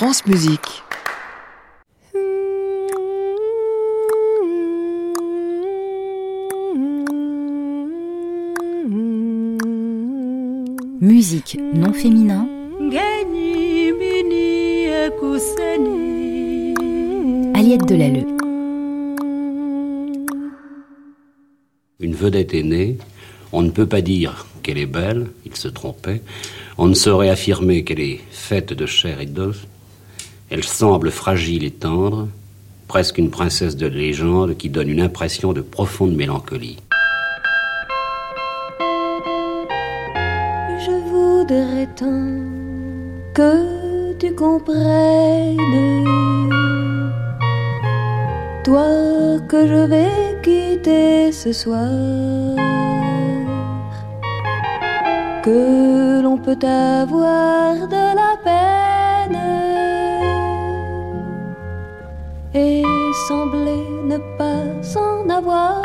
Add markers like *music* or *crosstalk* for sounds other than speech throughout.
France Musique. Musique non féminin. Aliette Delalleux. Une vedette est née, on ne peut pas dire qu'elle est belle, il se trompait, on ne saurait affirmer qu'elle est faite de chair et d'os, elle semble fragile et tendre, presque une princesse de légende qui donne une impression de profonde mélancolie. Je voudrais tant que tu comprennes, toi que je vais quitter ce soir, que l'on peut avoir de la et sembler ne pas en avoir.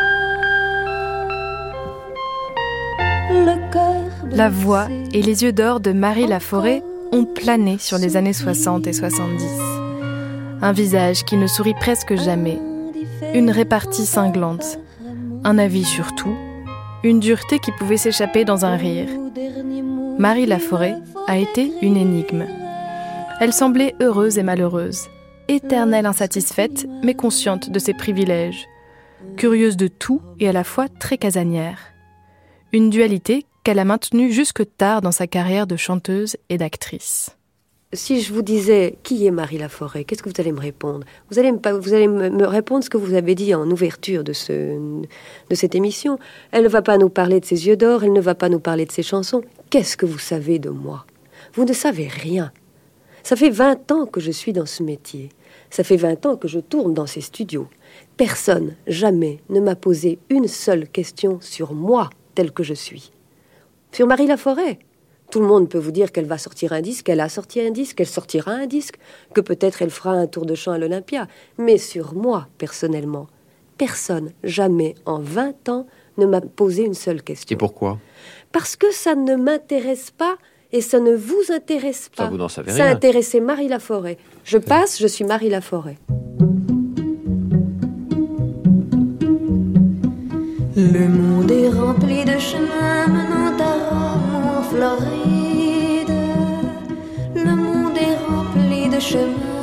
Le cœur La voix et les yeux d'or de Marie Laforêt ont plané sur les années 60 et 70. Un visage qui ne sourit presque jamais, une répartie cinglante, un avis sur tout, une dureté qui pouvait s'échapper dans un rire. Marie Laforêt a été une énigme. Elle semblait heureuse et malheureuse, éternelle insatisfaite mais consciente de ses privilèges, curieuse de tout et à la fois très casanière. Une dualité qu'elle a maintenue jusque tard dans sa carrière de chanteuse et d'actrice. Si je vous disais qui est Marie Laforêt, qu'est-ce que vous allez me répondre? Vous allez, me, vous allez me répondre ce que vous avez dit en ouverture de, ce, de cette émission. Elle ne va pas nous parler de ses yeux d'or, elle ne va pas nous parler de ses chansons. Qu'est-ce que vous savez de moi? Vous ne savez rien. Ça fait 20 ans que je suis dans ce métier. Ça fait 20 ans que je tourne dans ces studios. Personne, jamais, ne m'a posé une seule question sur moi tel que je suis. Sur Marie Laforêt, tout le monde peut vous dire qu'elle va sortir un disque, qu'elle a sorti un disque, qu'elle sortira un disque, que peut-être elle fera un tour de chant à l'Olympia. Mais sur moi, personnellement, personne, jamais, en 20 ans, ne m'a posé une seule question. Et pourquoi? Parce que ça ne m'intéresse pas et ça ne vous intéresse pas. Ça, vous n'en savez Ça rien. intéressait Marie Laforêt. Je passe, je suis Marie Laforêt. Le monde est rempli de chemins menant à Rome en Floride. Le monde est rempli de chemins,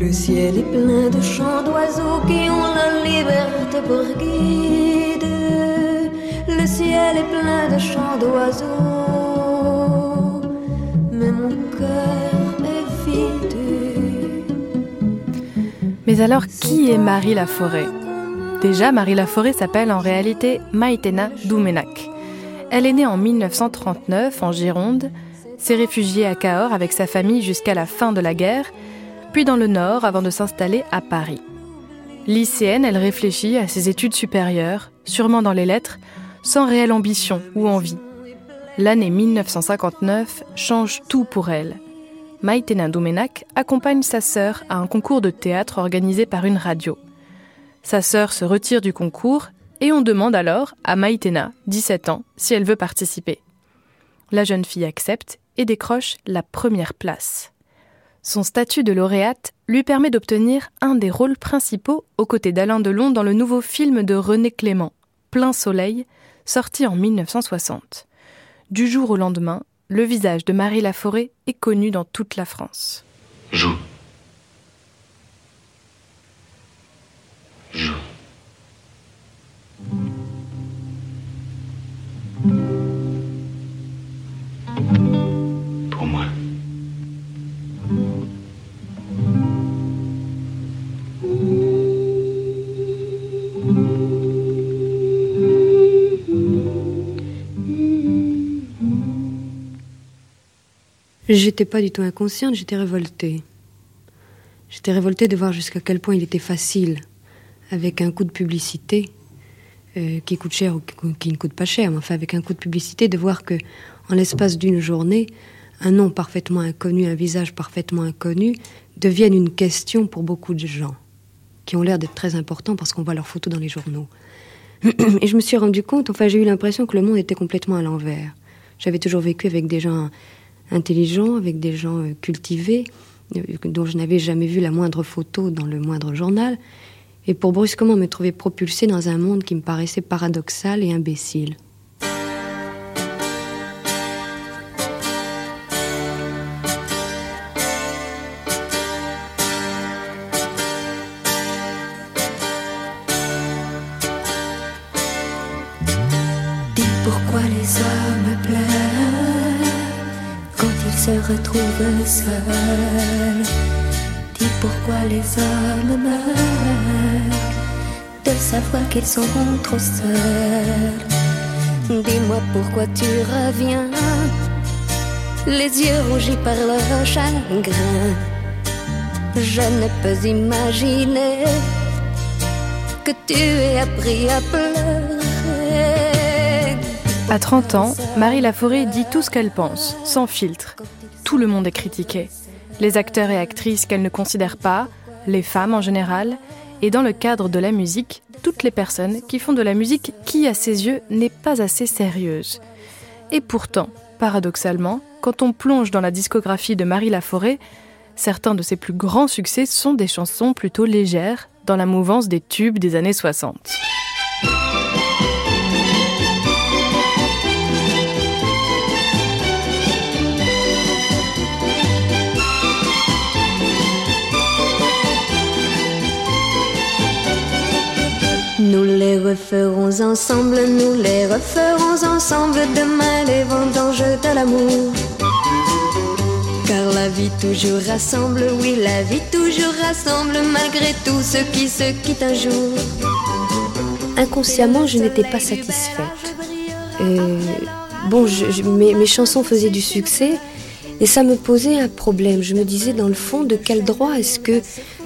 Le ciel est plein de chants d'oiseaux qui ont la liberté pour guide. Le ciel est plein de chants d'oiseaux, mais mon cœur est vide. Mais alors, qui est Marie Laforêt? Déjà, Marie Laforêt s'appelle en réalité Maïtena Doumenac. Elle est née en 1939 en Gironde, s'est réfugiée à Cahors avec sa famille jusqu'à la fin de la guerre, puis dans le Nord avant de s'installer à Paris. Lycéenne, elle réfléchit à ses études supérieures, sûrement dans les lettres, sans réelle ambition ou envie. L'année 1959 change tout pour elle. Maïtena Doumenac accompagne sa sœur à un concours de théâtre organisé par une radio. Sa sœur se retire du concours et on demande alors à Maïtena, 17 ans, si elle veut participer. La jeune fille accepte et décroche la première place. Son statut de lauréate lui permet d'obtenir un des rôles principaux aux côtés d'Alain Delon dans le nouveau film de René Clément, Plein Soleil, sorti en 1960. Du jour au lendemain, le visage de Marie Laforêt est connu dans toute la France. Joue. Joue. J'étais pas du tout inconsciente, j'étais révoltée. J'étais révoltée de voir jusqu'à quel point il était facile, avec un coup de publicité, euh, qui coûte cher ou qui, ne coûte pas cher, mais enfin avec un coup de publicité, de voir que, en l'espace d'une journée, un nom parfaitement inconnu, un visage parfaitement inconnu, devienne une question pour beaucoup de gens, qui ont l'air d'être très importants parce qu'on voit leurs photos dans les journaux. *clears throat* Et je me suis rendu compte, enfin j'ai eu l'impression que le monde était complètement à l'envers. J'avais toujours vécu avec des gens intelligents, avec des gens euh, cultivés, euh, dont je n'avais jamais vu la moindre photo dans le moindre journal, et pour brusquement me trouver propulsée dans un monde qui me paraissait paradoxal et imbécile. Retrouve seul. Dis pourquoi les hommes meurent de savoir qu'ils sont trop seuls. Dis-moi pourquoi tu reviens, les yeux rougis par le chagrin. Je ne peux imaginer que tu aies appris à pleurer. À 30 ans, Marie Laforêt dit tout ce qu'elle pense, sans filtre tout le monde est critiqué. Les acteurs et actrices qu'elle ne considère pas, les femmes en général, et dans le cadre de la musique, toutes les personnes qui font de la musique qui, à ses yeux, n'est pas assez sérieuse. Et pourtant, paradoxalement, quand on plonge dans la discographie de Marie Laforêt, certains de ses plus grands succès sont des chansons plutôt légères, dans la mouvance des tubes des années 60. Nous les referons ensemble, nous les referons ensemble demain les vendanges de l'amour. Car la vie toujours rassemble, oui, la vie toujours rassemble malgré tout ce qui se quitte un jour. Inconsciemment, je n'étais pas satisfaite. Euh, bon, mes, mes chansons faisaient du succès et ça me posait un problème. Je me disais, dans le fond, de quel droit est-ce que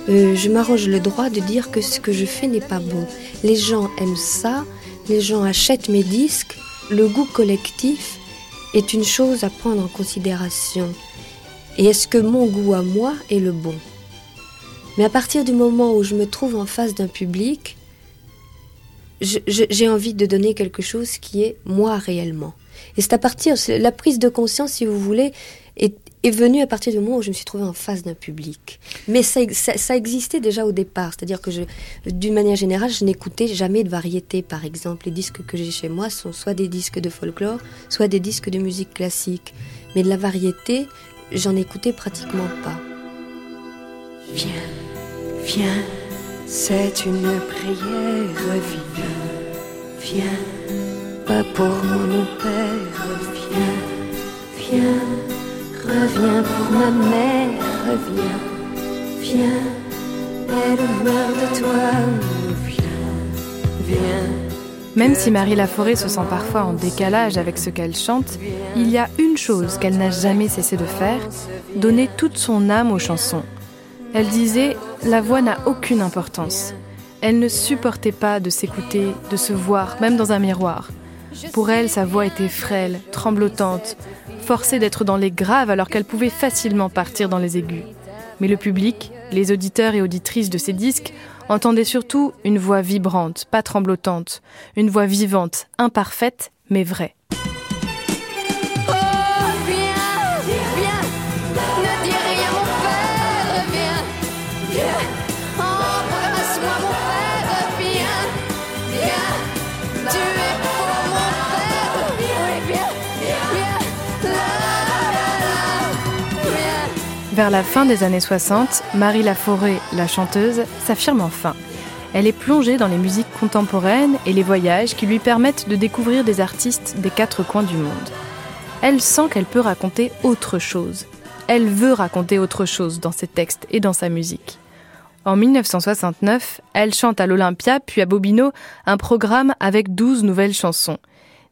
euh, je m'arrange le droit de dire que ce que je fais n'est pas bon. Les gens aiment ça, les gens achètent mes disques, le goût collectif est une chose à prendre en considération. Et est-ce que mon goût à moi est le bon? Mais à partir du moment où je me trouve en face d'un public, j'ai envie de donner quelque chose qui est moi réellement. Et c'est à partir, la prise de conscience, si vous voulez, est, est venue à partir du moment où je me suis trouvée en face d'un public. Mais ça, existait déjà au départ, c'est-à-dire que d'une manière générale, je n'écoutais jamais de variété. Par exemple, les disques que j'ai chez moi sont soit des disques de folklore, soit des disques de musique classique. Mais de la variété, j'en écoutais pratiquement pas. Viens, viens, c'est une prière, viens, viens, pour mon père, viens, viens. Reviens pour ma mère, reviens, viens, elle meurt de toi, viens, viens. Même si Marie Laforêt se sent parfois en décalage avec ce qu'elle chante, il y a une chose qu'elle n'a jamais cessé de faire, donner toute son âme aux chansons. Elle disait ⁇ La voix n'a aucune importance ⁇ Elle ne supportait pas de s'écouter, de se voir, même dans un miroir. Pour elle, sa voix était frêle, tremblotante, forcée d'être dans les graves alors qu'elle pouvait facilement partir dans les aigus. Mais le public, les auditeurs et auditrices de ces disques, entendaient surtout une voix vibrante, pas tremblotante, une voix vivante, imparfaite, mais vraie. Vers la fin des années 60, Marie Laforêt, la chanteuse, s'affirme enfin. Elle est plongée dans les musiques contemporaines et les voyages qui lui permettent de découvrir des artistes des quatre coins du monde. Elle sent qu'elle peut raconter autre chose. Elle veut raconter autre chose dans ses textes et dans sa musique. En 1969, elle chante à l'Olympia puis à Bobino un programme avec 12 nouvelles chansons.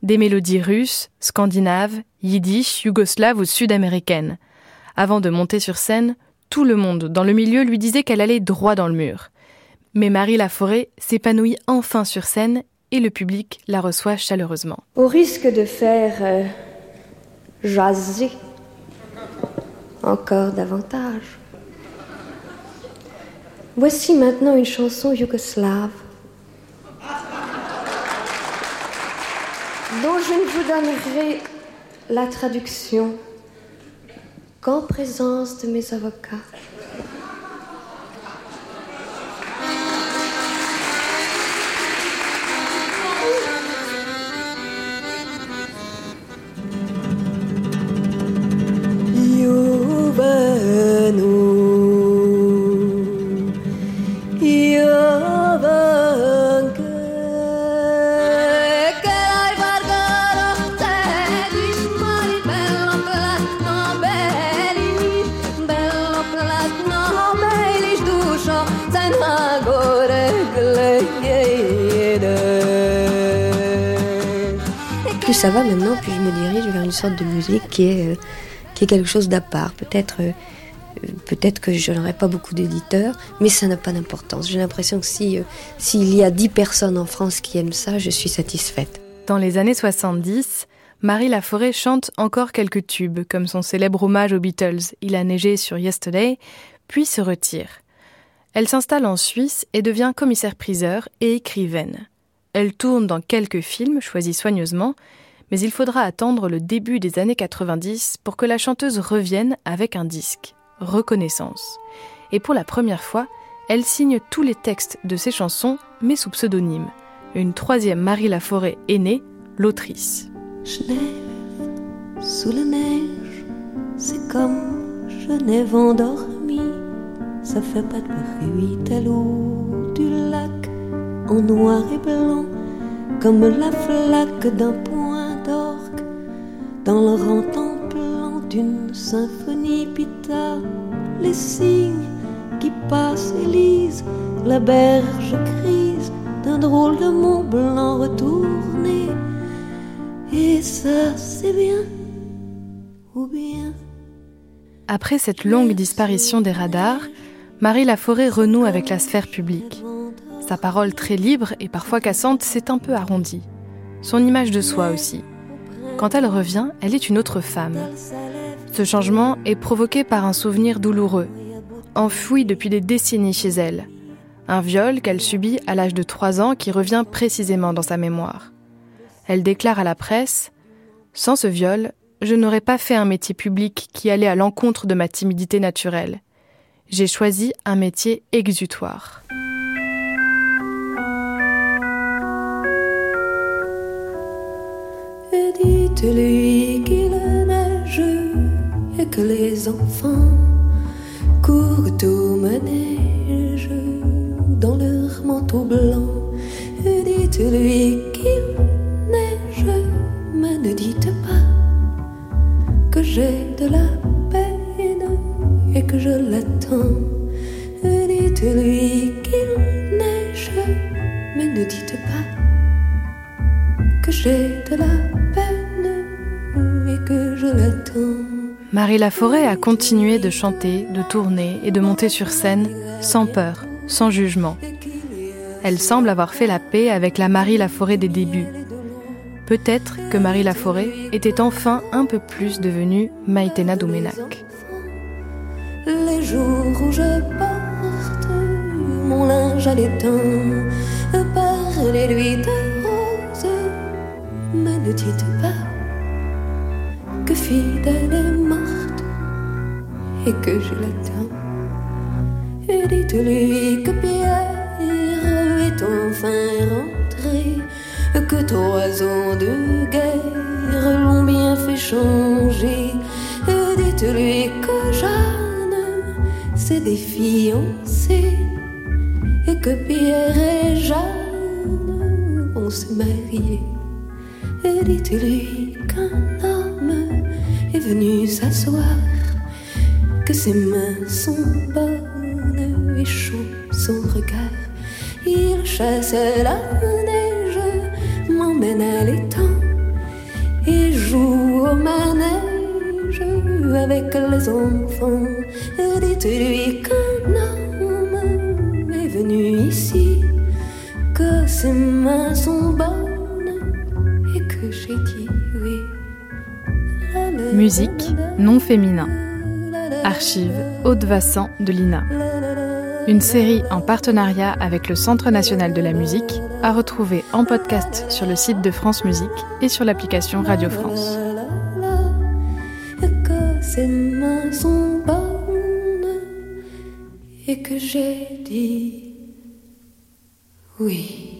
Des mélodies russes, scandinaves, yiddish, yougoslaves ou sud-américaines. Avant de monter sur scène, tout le monde dans le milieu lui disait qu'elle allait droit dans le mur. Mais Marie Laforêt s'épanouit enfin sur scène et le public la reçoit chaleureusement. Au risque de faire euh, jaser encore davantage, voici maintenant une chanson yougoslave. dont je ne vous donnerai la traduction qu'en présence de mes avocats. Ça va maintenant, puis je me dirige vers une sorte de musique qui est, euh, qui est quelque chose d'à part. Peut-être euh, peut-être que je n'aurai pas beaucoup d'éditeurs, mais ça n'a pas d'importance. J'ai l'impression que si, euh, s'il y a dix personnes en France qui aiment ça, je suis satisfaite. Dans les années 70, Marie Laforêt chante encore quelques tubes, comme son célèbre hommage aux Beatles, Il a neigé sur Yesterday, puis se retire. Elle s'installe en Suisse et devient commissaire-priseur et écrivaine. Elle tourne dans quelques films choisis soigneusement, mais il faudra attendre le début des années 90 pour que la chanteuse revienne avec un disque, Reconnaissance. Et pour la première fois, elle signe tous les textes de ses chansons, mais sous pseudonyme. Une troisième Marie Laforêt est née, l'autrice. sous la neige, c'est comme Genève endormie. Ça fait pas de bruit à l'eau du lac, en noir et blanc, comme la flaque d'un dans le rentemplant d'une symphonie pita, les signes qui passent et lisent la berge grise d'un drôle de mont blanc retourné. Et ça, c'est bien, ou bien? Après cette longue disparition des radars, Marie Laforêt renoue avec la sphère publique. Sa parole très libre et parfois cassante s'est un peu arrondie. Son image de soi aussi. Quand elle revient, elle est une autre femme. Ce changement est provoqué par un souvenir douloureux, enfoui depuis des décennies chez elle. Un viol qu'elle subit à l'âge de 3 ans qui revient précisément dans sa mémoire. Elle déclare à la presse Sans ce viol, je n'aurais pas fait un métier public qui allait à l'encontre de ma timidité naturelle. J'ai choisi un métier exutoire. Dites-lui qu'il neige et que les enfants courent au manège dans leur manteau blanc. Dites-lui qu'il Marie Laforêt a continué de chanter, de tourner et de monter sur scène sans peur, sans jugement. Elle semble avoir fait la paix avec la Marie Laforêt des débuts. Peut-être que Marie Laforêt était enfin un peu plus devenue Maïtena Doumenac. Les jours où je porte mon linge à de rose, mais ne dites pas que fidèle est morte et que je l'attends. Et dites-lui que Pierre est enfin rentré, que trois ans de guerre l'ont bien fait changer. Et dites-lui que Jeanne s'est défiancée et que Pierre et Jeanne vont se marier. Et dites-lui qu'un homme est venu s'asseoir, que ses mains sont bonnes et chaud son regard. Il chasse la neige, m'emmène à l'étang et joue au manège avec les enfants. Dites-lui qu'un homme est venu ici, que ses mains sont bonnes et que j'ai dit oui. Musique non féminin. Archive Haute Vassan de l'INA. Une série en partenariat avec le Centre national de la musique à retrouver en podcast sur le site de France Musique et sur l'application Radio France. Mains sont bonnes et que j'ai dit oui.